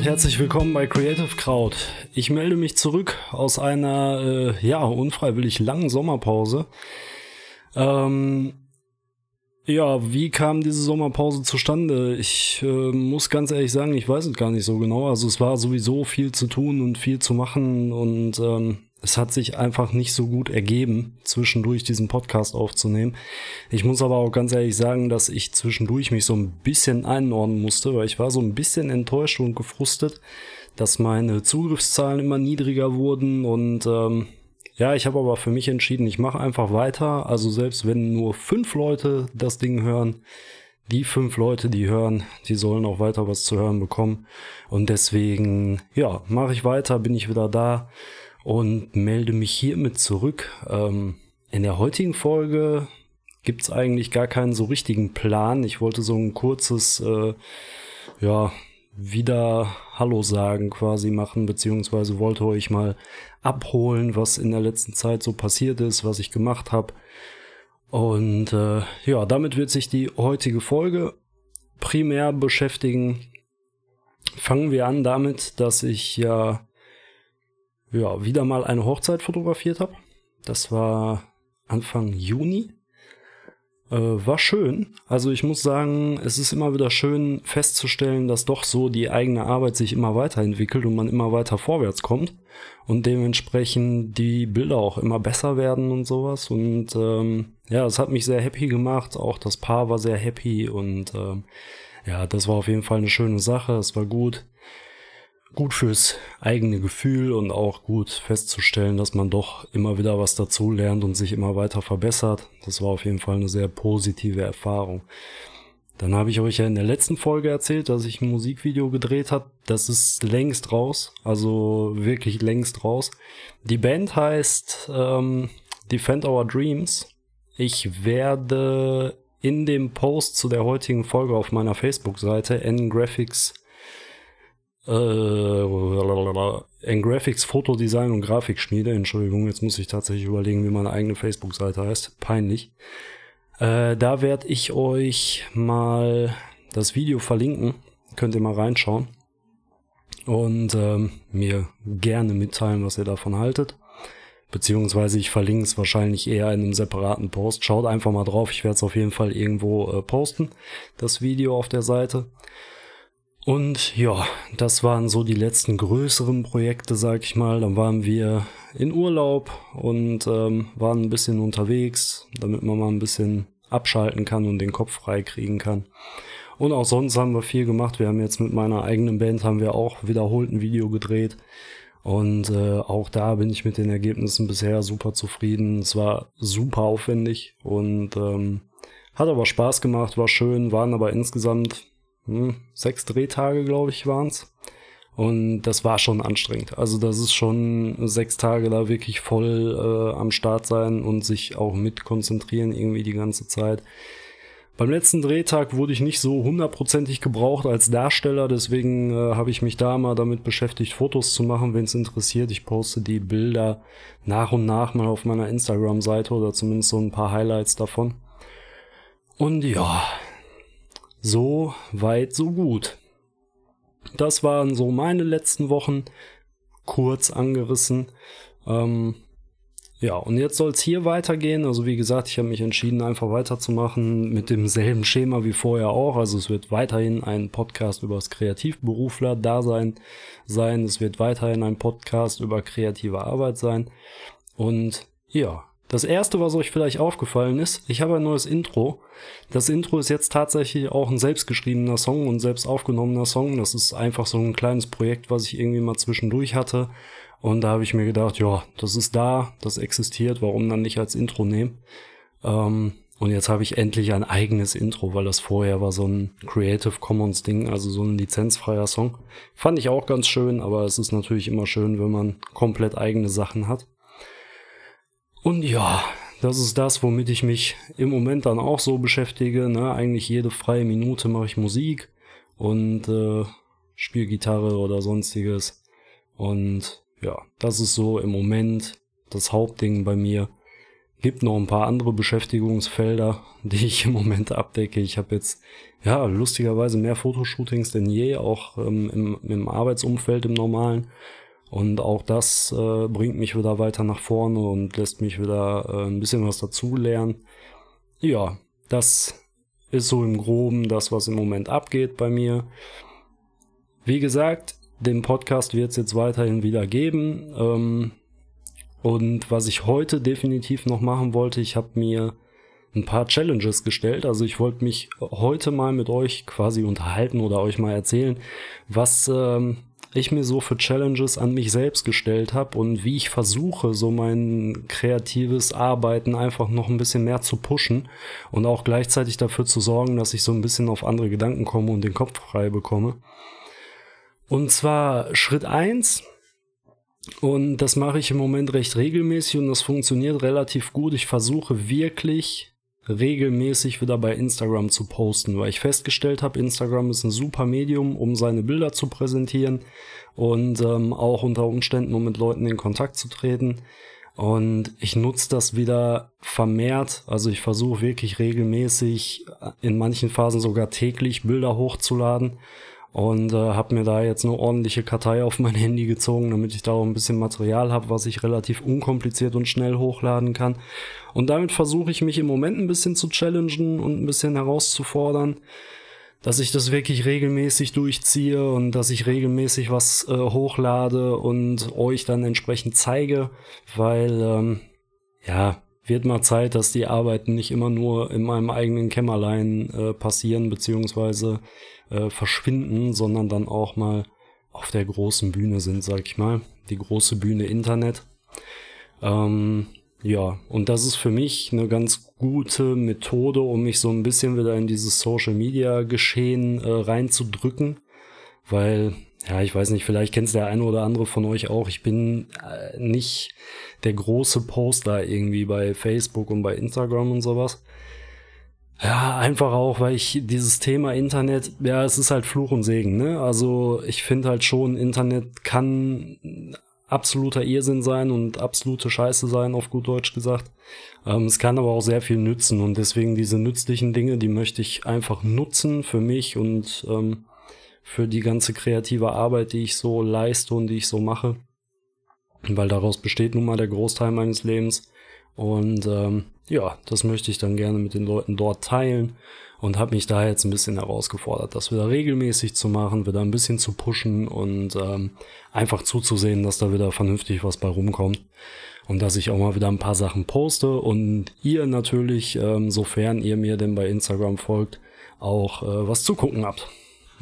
und herzlich willkommen bei Creative Crowd. Ich melde mich zurück aus einer, äh, ja, unfreiwillig langen Sommerpause. Ähm, ja, wie kam diese Sommerpause zustande? Ich äh, muss ganz ehrlich sagen, ich weiß es gar nicht so genau. Also es war sowieso viel zu tun und viel zu machen und ähm, es hat sich einfach nicht so gut ergeben, zwischendurch diesen Podcast aufzunehmen. Ich muss aber auch ganz ehrlich sagen, dass ich zwischendurch mich so ein bisschen einordnen musste, weil ich war so ein bisschen enttäuscht und gefrustet, dass meine Zugriffszahlen immer niedriger wurden und ähm, ja, ich habe aber für mich entschieden, ich mache einfach weiter. Also selbst wenn nur fünf Leute das Ding hören, die fünf Leute, die hören, die sollen auch weiter was zu hören bekommen. Und deswegen, ja, mache ich weiter, bin ich wieder da und melde mich hiermit zurück. Ähm, in der heutigen Folge gibt's eigentlich gar keinen so richtigen Plan. Ich wollte so ein kurzes, äh, ja, wieder Hallo sagen quasi machen, beziehungsweise wollte euch mal abholen, was in der letzten Zeit so passiert ist, was ich gemacht habe. Und äh, ja, damit wird sich die heutige Folge primär beschäftigen. Fangen wir an damit, dass ich ja ja, wieder mal eine Hochzeit fotografiert habe. Das war Anfang Juni. Äh, war schön. Also ich muss sagen, es ist immer wieder schön festzustellen, dass doch so die eigene Arbeit sich immer weiterentwickelt und man immer weiter vorwärts kommt und dementsprechend die Bilder auch immer besser werden und sowas. Und ähm, ja, es hat mich sehr happy gemacht. Auch das Paar war sehr happy und ähm, ja, das war auf jeden Fall eine schöne Sache. Es war gut gut fürs eigene Gefühl und auch gut festzustellen, dass man doch immer wieder was dazu lernt und sich immer weiter verbessert. Das war auf jeden Fall eine sehr positive Erfahrung. Dann habe ich euch ja in der letzten Folge erzählt, dass ich ein Musikvideo gedreht habe. Das ist längst raus, also wirklich längst raus. Die Band heißt ähm, Defend Our Dreams. Ich werde in dem Post zu der heutigen Folge auf meiner Facebook-Seite ngraphics äh, in Graphics, Fotodesign und Grafikschmiede. Entschuldigung, jetzt muss ich tatsächlich überlegen, wie meine eigene Facebook-Seite heißt. Peinlich. Äh, da werde ich euch mal das Video verlinken. Könnt ihr mal reinschauen. Und ähm, mir gerne mitteilen, was ihr davon haltet. Beziehungsweise ich verlinke es wahrscheinlich eher in einem separaten Post. Schaut einfach mal drauf. Ich werde es auf jeden Fall irgendwo äh, posten, das Video auf der Seite. Und ja, das waren so die letzten größeren Projekte, sag ich mal. Dann waren wir in Urlaub und ähm, waren ein bisschen unterwegs, damit man mal ein bisschen abschalten kann und den Kopf frei kriegen kann. Und auch sonst haben wir viel gemacht. Wir haben jetzt mit meiner eigenen Band haben wir auch wiederholt ein Video gedreht. Und äh, auch da bin ich mit den Ergebnissen bisher super zufrieden. Es war super aufwendig und ähm, hat aber Spaß gemacht, war schön, waren aber insgesamt hm, sechs Drehtage, glaube ich, waren's. Und das war schon anstrengend. Also das ist schon sechs Tage da wirklich voll äh, am Start sein und sich auch mit konzentrieren irgendwie die ganze Zeit. Beim letzten Drehtag wurde ich nicht so hundertprozentig gebraucht als Darsteller, deswegen äh, habe ich mich da mal damit beschäftigt, Fotos zu machen, wenn es interessiert. Ich poste die Bilder nach und nach mal auf meiner Instagram-Seite oder zumindest so ein paar Highlights davon. Und ja, so weit, so gut. Das waren so meine letzten Wochen, kurz angerissen. Ähm, ja, und jetzt soll es hier weitergehen. Also wie gesagt, ich habe mich entschieden, einfach weiterzumachen mit demselben Schema wie vorher auch. Also es wird weiterhin ein Podcast über das Kreativberufler-Dasein sein. Es wird weiterhin ein Podcast über kreative Arbeit sein. Und ja, das erste, was euch vielleicht aufgefallen ist, ich habe ein neues Intro. Das Intro ist jetzt tatsächlich auch ein selbstgeschriebener Song und selbst aufgenommener Song. Das ist einfach so ein kleines Projekt, was ich irgendwie mal zwischendurch hatte. Und da habe ich mir gedacht, ja, das ist da, das existiert, warum dann nicht als Intro nehmen? Ähm, und jetzt habe ich endlich ein eigenes Intro, weil das vorher war so ein Creative Commons Ding, also so ein lizenzfreier Song. Fand ich auch ganz schön, aber es ist natürlich immer schön, wenn man komplett eigene Sachen hat. Und ja, das ist das, womit ich mich im Moment dann auch so beschäftige. Ne? Eigentlich jede freie Minute mache ich Musik und äh, spiele Gitarre oder sonstiges. Und ja, das ist so im Moment das Hauptding bei mir. Gibt noch ein paar andere Beschäftigungsfelder, die ich im Moment abdecke. Ich habe jetzt ja lustigerweise mehr Fotoshootings denn je, auch ähm, im, im Arbeitsumfeld im normalen. Und auch das äh, bringt mich wieder weiter nach vorne und lässt mich wieder äh, ein bisschen was dazulernen. Ja, das ist so im Groben das, was im Moment abgeht bei mir. Wie gesagt, den Podcast wird es jetzt weiterhin wieder geben. Ähm, und was ich heute definitiv noch machen wollte, ich habe mir ein paar Challenges gestellt. Also ich wollte mich heute mal mit euch quasi unterhalten oder euch mal erzählen, was ähm, ich mir so für Challenges an mich selbst gestellt habe und wie ich versuche, so mein kreatives Arbeiten einfach noch ein bisschen mehr zu pushen und auch gleichzeitig dafür zu sorgen, dass ich so ein bisschen auf andere Gedanken komme und den Kopf frei bekomme. Und zwar Schritt eins und das mache ich im Moment recht regelmäßig und das funktioniert relativ gut. Ich versuche wirklich regelmäßig wieder bei Instagram zu posten, weil ich festgestellt habe, Instagram ist ein super Medium, um seine Bilder zu präsentieren und ähm, auch unter Umständen, um mit Leuten in Kontakt zu treten. Und ich nutze das wieder vermehrt. Also ich versuche wirklich regelmäßig, in manchen Phasen sogar täglich Bilder hochzuladen und äh, habe mir da jetzt eine ordentliche Kartei auf mein Handy gezogen, damit ich da auch ein bisschen Material habe, was ich relativ unkompliziert und schnell hochladen kann. Und damit versuche ich mich im Moment ein bisschen zu challengen und ein bisschen herauszufordern, dass ich das wirklich regelmäßig durchziehe und dass ich regelmäßig was äh, hochlade und euch dann entsprechend zeige, weil ähm, ja, wird mal Zeit, dass die Arbeiten nicht immer nur in meinem eigenen Kämmerlein äh, passieren, beziehungsweise äh, verschwinden, sondern dann auch mal auf der großen Bühne sind, sag ich mal. Die große Bühne Internet. Ähm, ja, und das ist für mich eine ganz gute Methode, um mich so ein bisschen wieder in dieses Social Media Geschehen äh, reinzudrücken, weil ja, ich weiß nicht, vielleicht kennt es der eine oder andere von euch auch. Ich bin äh, nicht der große Poster irgendwie bei Facebook und bei Instagram und sowas. Ja, einfach auch, weil ich dieses Thema Internet, ja, es ist halt Fluch und Segen, ne? Also ich finde halt schon, Internet kann absoluter Irrsinn sein und absolute Scheiße sein, auf gut Deutsch gesagt. Ähm, es kann aber auch sehr viel nützen und deswegen diese nützlichen Dinge, die möchte ich einfach nutzen für mich und ähm, für die ganze kreative Arbeit, die ich so leiste und die ich so mache. Weil daraus besteht nun mal der Großteil meines Lebens. Und ähm, ja, das möchte ich dann gerne mit den Leuten dort teilen und habe mich da jetzt ein bisschen herausgefordert, das wieder regelmäßig zu machen, wieder ein bisschen zu pushen und ähm, einfach zuzusehen, dass da wieder vernünftig was bei rumkommt und dass ich auch mal wieder ein paar Sachen poste und ihr natürlich, ähm, sofern ihr mir denn bei Instagram folgt, auch äh, was zu gucken habt.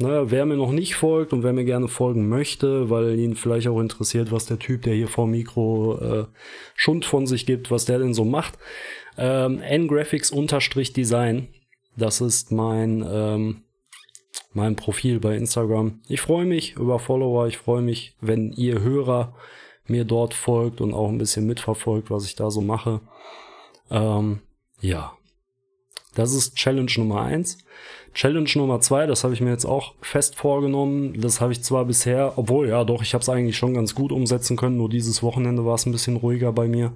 Ne, wer mir noch nicht folgt und wer mir gerne folgen möchte, weil ihn vielleicht auch interessiert, was der Typ, der hier vor Mikro äh, Schund von sich gibt, was der denn so macht. Ähm, ngraphics-design, das ist mein, ähm, mein Profil bei Instagram. Ich freue mich über Follower, ich freue mich, wenn ihr Hörer mir dort folgt und auch ein bisschen mitverfolgt, was ich da so mache. Ähm, ja, das ist Challenge Nummer eins. Challenge Nummer zwei, das habe ich mir jetzt auch fest vorgenommen. Das habe ich zwar bisher, obwohl ja doch, ich habe es eigentlich schon ganz gut umsetzen können. Nur dieses Wochenende war es ein bisschen ruhiger bei mir,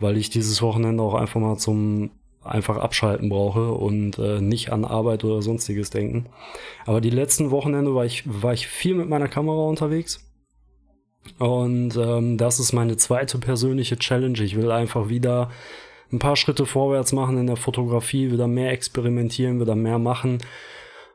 weil ich dieses Wochenende auch einfach mal zum einfach abschalten brauche und äh, nicht an Arbeit oder sonstiges denken. Aber die letzten Wochenende war ich, war ich viel mit meiner Kamera unterwegs. Und ähm, das ist meine zweite persönliche Challenge. Ich will einfach wieder ein paar Schritte vorwärts machen in der Fotografie, wieder mehr experimentieren, wieder mehr machen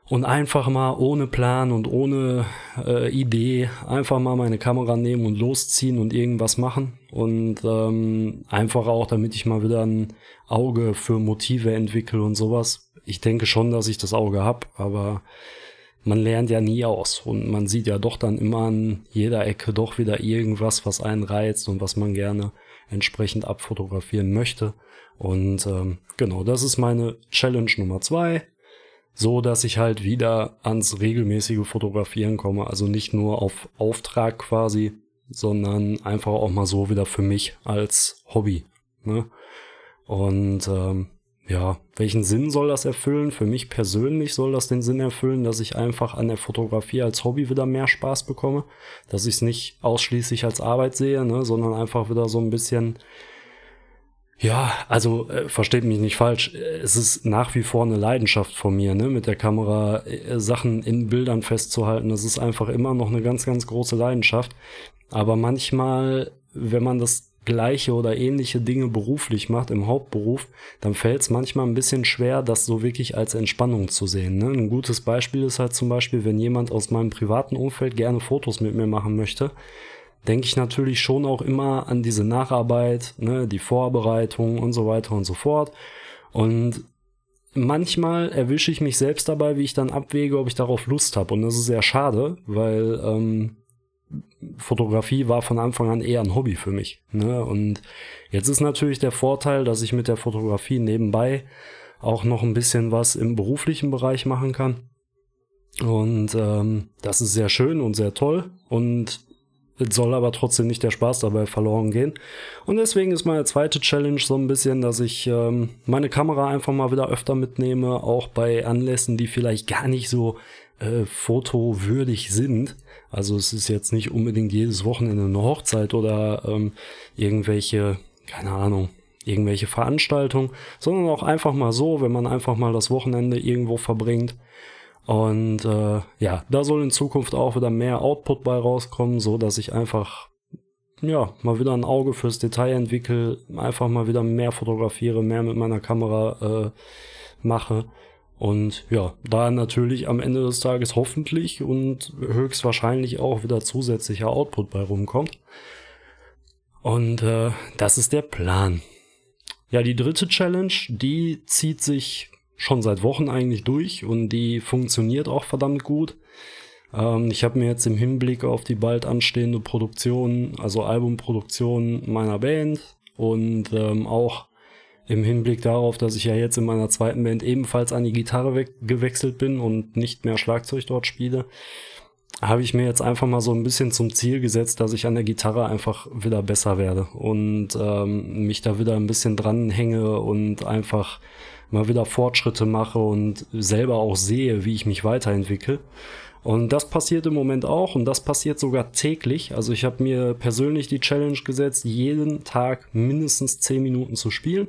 und einfach mal ohne Plan und ohne äh, Idee einfach mal meine Kamera nehmen und losziehen und irgendwas machen und ähm, einfach auch, damit ich mal wieder ein Auge für Motive entwickle und sowas. Ich denke schon, dass ich das Auge hab, aber man lernt ja nie aus und man sieht ja doch dann immer an jeder Ecke doch wieder irgendwas, was einen reizt und was man gerne entsprechend abfotografieren möchte. Und ähm, genau, das ist meine Challenge Nummer zwei. So dass ich halt wieder ans regelmäßige Fotografieren komme. Also nicht nur auf Auftrag quasi, sondern einfach auch mal so wieder für mich als Hobby. Ne? Und ähm, ja, welchen Sinn soll das erfüllen? Für mich persönlich soll das den Sinn erfüllen, dass ich einfach an der Fotografie als Hobby wieder mehr Spaß bekomme, dass ich es nicht ausschließlich als Arbeit sehe, ne, sondern einfach wieder so ein bisschen Ja, also äh, versteht mich nicht falsch. Es ist nach wie vor eine Leidenschaft von mir, ne, mit der Kamera äh, Sachen in Bildern festzuhalten. Das ist einfach immer noch eine ganz, ganz große Leidenschaft. Aber manchmal, wenn man das gleiche oder ähnliche Dinge beruflich macht, im Hauptberuf, dann fällt es manchmal ein bisschen schwer, das so wirklich als Entspannung zu sehen. Ne? Ein gutes Beispiel ist halt zum Beispiel, wenn jemand aus meinem privaten Umfeld gerne Fotos mit mir machen möchte, denke ich natürlich schon auch immer an diese Nacharbeit, ne, die Vorbereitung und so weiter und so fort. Und manchmal erwische ich mich selbst dabei, wie ich dann abwäge, ob ich darauf Lust habe. Und das ist sehr schade, weil ähm, Fotografie war von Anfang an eher ein Hobby für mich. Ne? Und jetzt ist natürlich der Vorteil, dass ich mit der Fotografie nebenbei auch noch ein bisschen was im beruflichen Bereich machen kann. Und ähm, das ist sehr schön und sehr toll. Und es soll aber trotzdem nicht der Spaß dabei verloren gehen. Und deswegen ist meine zweite Challenge so ein bisschen, dass ich ähm, meine Kamera einfach mal wieder öfter mitnehme, auch bei Anlässen, die vielleicht gar nicht so äh, fotowürdig sind. Also es ist jetzt nicht unbedingt jedes Wochenende eine Hochzeit oder ähm, irgendwelche, keine Ahnung, irgendwelche Veranstaltungen, sondern auch einfach mal so, wenn man einfach mal das Wochenende irgendwo verbringt und äh, ja, da soll in Zukunft auch wieder mehr Output bei rauskommen, so dass ich einfach ja mal wieder ein Auge fürs Detail entwickle, einfach mal wieder mehr fotografiere, mehr mit meiner Kamera äh, mache. Und ja, da natürlich am Ende des Tages hoffentlich und höchstwahrscheinlich auch wieder zusätzlicher Output bei rumkommt. Und äh, das ist der Plan. Ja, die dritte Challenge, die zieht sich schon seit Wochen eigentlich durch und die funktioniert auch verdammt gut. Ähm, ich habe mir jetzt im Hinblick auf die bald anstehende Produktion, also Albumproduktion meiner Band und ähm, auch im Hinblick darauf, dass ich ja jetzt in meiner zweiten Band ebenfalls an die Gitarre gewechselt bin und nicht mehr Schlagzeug dort spiele, habe ich mir jetzt einfach mal so ein bisschen zum Ziel gesetzt, dass ich an der Gitarre einfach wieder besser werde und ähm, mich da wieder ein bisschen dranhänge und einfach mal wieder Fortschritte mache und selber auch sehe, wie ich mich weiterentwickle. Und das passiert im Moment auch und das passiert sogar täglich. Also ich habe mir persönlich die Challenge gesetzt, jeden Tag mindestens 10 Minuten zu spielen.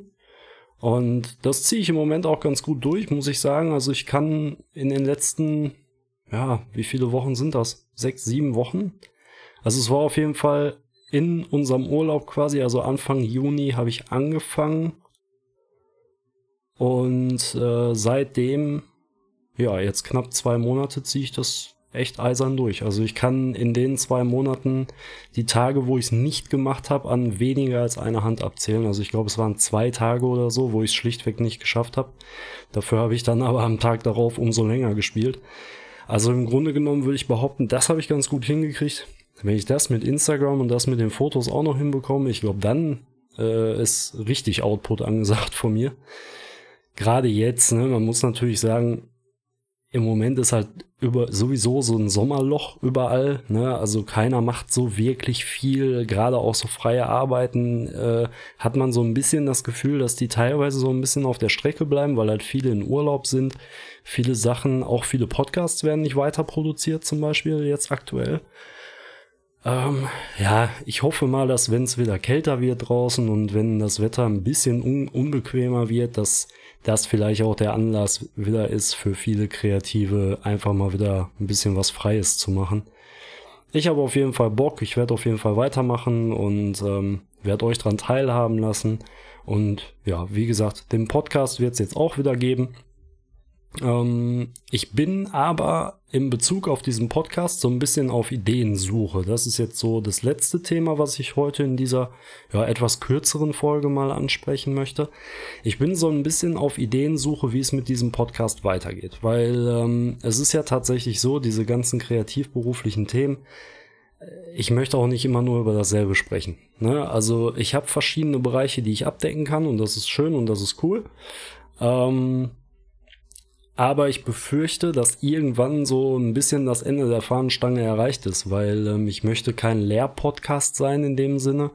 Und das ziehe ich im Moment auch ganz gut durch, muss ich sagen. Also ich kann in den letzten, ja, wie viele Wochen sind das? Sechs, sieben Wochen? Also es war auf jeden Fall in unserem Urlaub quasi, also Anfang Juni habe ich angefangen und äh, seitdem, ja, jetzt knapp zwei Monate ziehe ich das echt eisern durch. Also ich kann in den zwei Monaten die Tage, wo ich es nicht gemacht habe, an weniger als eine Hand abzählen. Also ich glaube, es waren zwei Tage oder so, wo ich es schlichtweg nicht geschafft habe. Dafür habe ich dann aber am Tag darauf umso länger gespielt. Also im Grunde genommen würde ich behaupten, das habe ich ganz gut hingekriegt. Wenn ich das mit Instagram und das mit den Fotos auch noch hinbekomme, ich glaube, dann äh, ist richtig Output angesagt von mir gerade jetzt, ne, man muss natürlich sagen, im Moment ist halt über sowieso so ein Sommerloch überall. Ne? Also keiner macht so wirklich viel. Gerade auch so freie Arbeiten äh, hat man so ein bisschen das Gefühl, dass die teilweise so ein bisschen auf der Strecke bleiben, weil halt viele in Urlaub sind. Viele Sachen, auch viele Podcasts werden nicht weiter produziert, zum Beispiel jetzt aktuell. Ähm, ja, ich hoffe mal, dass wenn es wieder kälter wird draußen und wenn das Wetter ein bisschen un unbequemer wird, dass das vielleicht auch der Anlass wieder ist für viele Kreative, einfach mal wieder ein bisschen was Freies zu machen. Ich habe auf jeden Fall Bock, ich werde auf jeden Fall weitermachen und ähm, werde euch dran teilhaben lassen. Und ja, wie gesagt, den Podcast wird es jetzt auch wieder geben. Ähm, ich bin aber in Bezug auf diesen Podcast so ein bisschen auf Ideensuche. Das ist jetzt so das letzte Thema, was ich heute in dieser ja, etwas kürzeren Folge mal ansprechen möchte. Ich bin so ein bisschen auf Ideensuche, wie es mit diesem Podcast weitergeht, weil ähm, es ist ja tatsächlich so, diese ganzen kreativberuflichen Themen, äh, ich möchte auch nicht immer nur über dasselbe sprechen. Ne? Also ich habe verschiedene Bereiche, die ich abdecken kann und das ist schön und das ist cool. Ähm, aber ich befürchte, dass irgendwann so ein bisschen das Ende der Fahnenstange erreicht ist, weil ähm, ich möchte kein Lehr-Podcast sein in dem Sinne.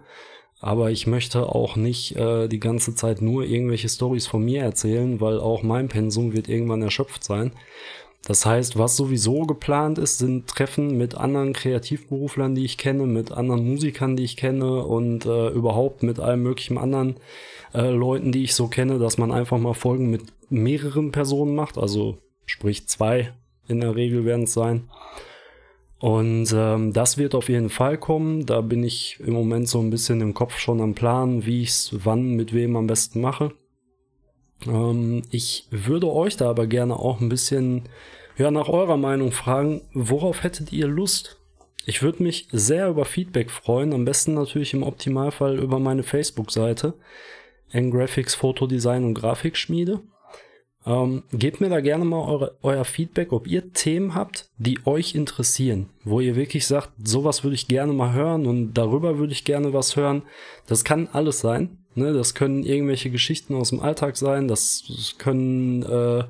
Aber ich möchte auch nicht äh, die ganze Zeit nur irgendwelche Stories von mir erzählen, weil auch mein Pensum wird irgendwann erschöpft sein. Das heißt, was sowieso geplant ist, sind Treffen mit anderen Kreativberuflern, die ich kenne, mit anderen Musikern, die ich kenne und äh, überhaupt mit allen möglichen anderen äh, Leuten, die ich so kenne, dass man einfach mal Folgen mit mehreren Personen macht. Also sprich zwei in der Regel werden es sein. Und ähm, das wird auf jeden Fall kommen. Da bin ich im Moment so ein bisschen im Kopf schon am Plan, wie ich es wann mit wem am besten mache. Ähm, ich würde euch da aber gerne auch ein bisschen ja, nach eurer Meinung fragen, worauf hättet ihr Lust? Ich würde mich sehr über Feedback freuen, am besten natürlich im Optimalfall über meine Facebook-Seite, N-Graphics Fotodesign und Grafikschmiede. Ähm, gebt mir da gerne mal eure, euer Feedback, ob ihr Themen habt, die euch interessieren, wo ihr wirklich sagt, sowas würde ich gerne mal hören und darüber würde ich gerne was hören. Das kann alles sein. Ne? Das können irgendwelche Geschichten aus dem Alltag sein, das, können äh,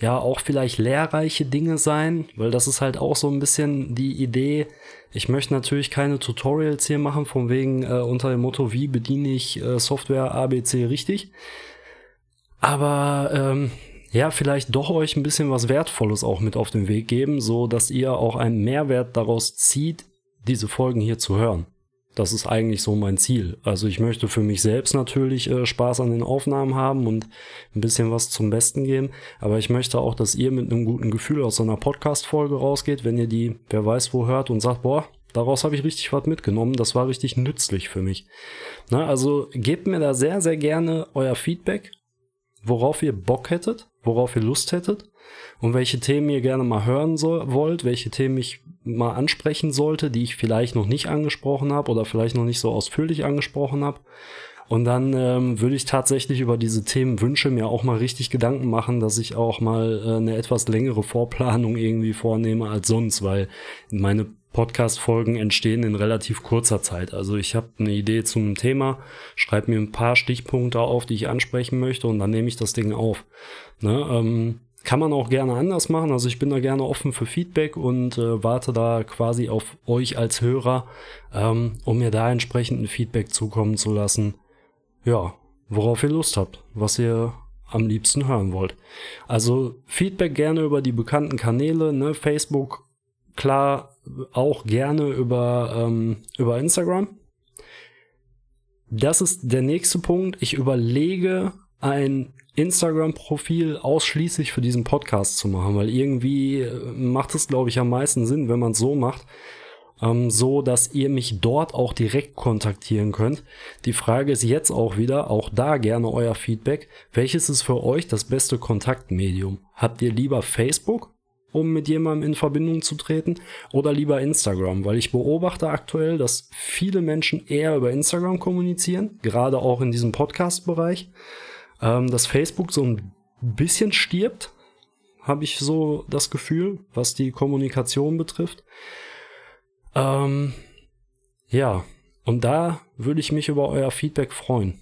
ja auch vielleicht lehrreiche Dinge sein, weil das ist halt auch so ein bisschen die Idee. Ich möchte natürlich keine Tutorials hier machen, von wegen äh, unter dem Motto, wie bediene ich äh, Software ABC richtig. Aber ähm, ja, vielleicht doch euch ein bisschen was Wertvolles auch mit auf den Weg geben, so dass ihr auch einen Mehrwert daraus zieht, diese Folgen hier zu hören. Das ist eigentlich so mein Ziel. Also ich möchte für mich selbst natürlich äh, Spaß an den Aufnahmen haben und ein bisschen was zum Besten geben. Aber ich möchte auch, dass ihr mit einem guten Gefühl aus so einer Podcast-Folge rausgeht, wenn ihr die, wer weiß wo hört und sagt, boah, daraus habe ich richtig was mitgenommen. Das war richtig nützlich für mich. Na, also gebt mir da sehr, sehr gerne euer Feedback, worauf ihr Bock hättet, worauf ihr Lust hättet und welche Themen ihr gerne mal hören soll, wollt, welche Themen ich mal ansprechen sollte, die ich vielleicht noch nicht angesprochen habe oder vielleicht noch nicht so ausführlich angesprochen habe. Und dann ähm, würde ich tatsächlich über diese Themenwünsche mir auch mal richtig Gedanken machen, dass ich auch mal äh, eine etwas längere Vorplanung irgendwie vornehme als sonst, weil meine Podcast-Folgen entstehen in relativ kurzer Zeit. Also ich habe eine Idee zu einem Thema, schreibe mir ein paar Stichpunkte auf, die ich ansprechen möchte und dann nehme ich das Ding auf. Ne? Ähm, kann man auch gerne anders machen. Also ich bin da gerne offen für Feedback und äh, warte da quasi auf euch als Hörer, ähm, um mir da entsprechend ein Feedback zukommen zu lassen. Ja, worauf ihr Lust habt, was ihr am liebsten hören wollt. Also Feedback gerne über die bekannten Kanäle, ne? Facebook, klar, auch gerne über, ähm, über Instagram. Das ist der nächste Punkt. Ich überlege, ein Instagram-Profil ausschließlich für diesen Podcast zu machen, weil irgendwie äh, macht es, glaube ich, am meisten Sinn, wenn man es so macht, ähm, so dass ihr mich dort auch direkt kontaktieren könnt. Die Frage ist jetzt auch wieder, auch da gerne euer Feedback. Welches ist für euch das beste Kontaktmedium? Habt ihr lieber Facebook, um mit jemandem in Verbindung zu treten, oder lieber Instagram? Weil ich beobachte aktuell, dass viele Menschen eher über Instagram kommunizieren, gerade auch in diesem Podcast-Bereich ähm, dass Facebook so ein bisschen stirbt, habe ich so das Gefühl, was die Kommunikation betrifft. Ähm, ja, und da würde ich mich über euer Feedback freuen.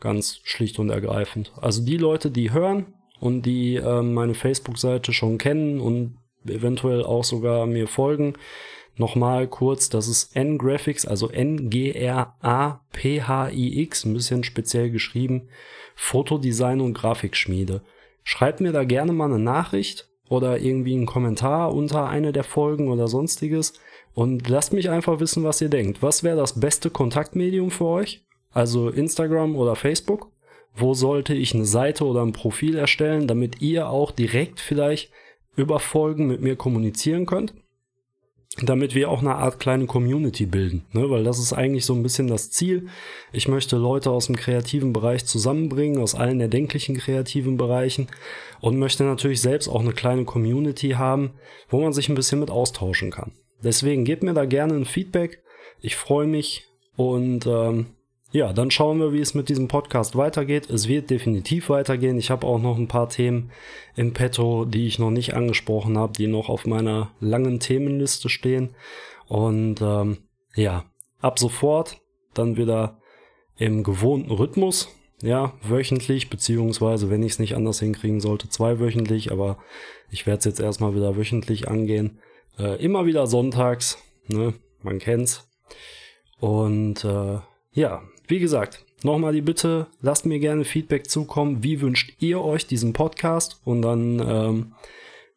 Ganz schlicht und ergreifend. Also die Leute, die hören und die äh, meine Facebook-Seite schon kennen und eventuell auch sogar mir folgen, Nochmal kurz, das ist N-Graphics, also N-G-R-A-P-H-I-X, ein bisschen speziell geschrieben, Fotodesign und Grafikschmiede. Schreibt mir da gerne mal eine Nachricht oder irgendwie einen Kommentar unter eine der Folgen oder sonstiges und lasst mich einfach wissen, was ihr denkt. Was wäre das beste Kontaktmedium für euch? Also Instagram oder Facebook? Wo sollte ich eine Seite oder ein Profil erstellen, damit ihr auch direkt vielleicht über Folgen mit mir kommunizieren könnt? Damit wir auch eine Art kleine Community bilden, ne? weil das ist eigentlich so ein bisschen das Ziel. Ich möchte Leute aus dem kreativen Bereich zusammenbringen, aus allen erdenklichen kreativen Bereichen und möchte natürlich selbst auch eine kleine Community haben, wo man sich ein bisschen mit austauschen kann. Deswegen gebt mir da gerne ein Feedback. Ich freue mich und ähm, ja, dann schauen wir, wie es mit diesem Podcast weitergeht. Es wird definitiv weitergehen. Ich habe auch noch ein paar Themen im Petto, die ich noch nicht angesprochen habe, die noch auf meiner langen Themenliste stehen. Und ähm, ja, ab sofort dann wieder im gewohnten Rhythmus. Ja, wöchentlich, beziehungsweise, wenn ich es nicht anders hinkriegen sollte, zweiwöchentlich, aber ich werde es jetzt erstmal wieder wöchentlich angehen. Äh, immer wieder sonntags, ne? Man kennt's. Und äh, ja, wie gesagt, nochmal die Bitte, lasst mir gerne Feedback zukommen. Wie wünscht ihr euch diesen Podcast? Und dann ähm,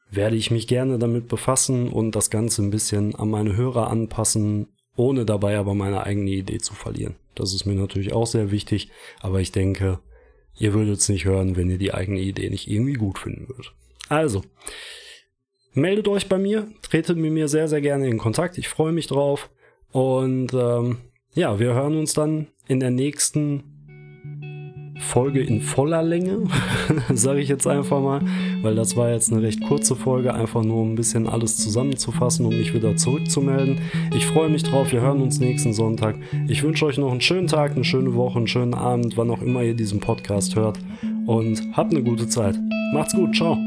werde ich mich gerne damit befassen und das Ganze ein bisschen an meine Hörer anpassen, ohne dabei aber meine eigene Idee zu verlieren. Das ist mir natürlich auch sehr wichtig, aber ich denke, ihr würdet es nicht hören, wenn ihr die eigene Idee nicht irgendwie gut finden würdet. Also, meldet euch bei mir, tretet mit mir sehr, sehr gerne in Kontakt. Ich freue mich drauf. Und ähm, ja, wir hören uns dann in der nächsten Folge in voller Länge, sage ich jetzt einfach mal, weil das war jetzt eine recht kurze Folge, einfach nur um ein bisschen alles zusammenzufassen und mich wieder zurückzumelden. Ich freue mich drauf, wir hören uns nächsten Sonntag. Ich wünsche euch noch einen schönen Tag, eine schöne Woche, einen schönen Abend, wann auch immer ihr diesen Podcast hört und habt eine gute Zeit. Macht's gut, ciao.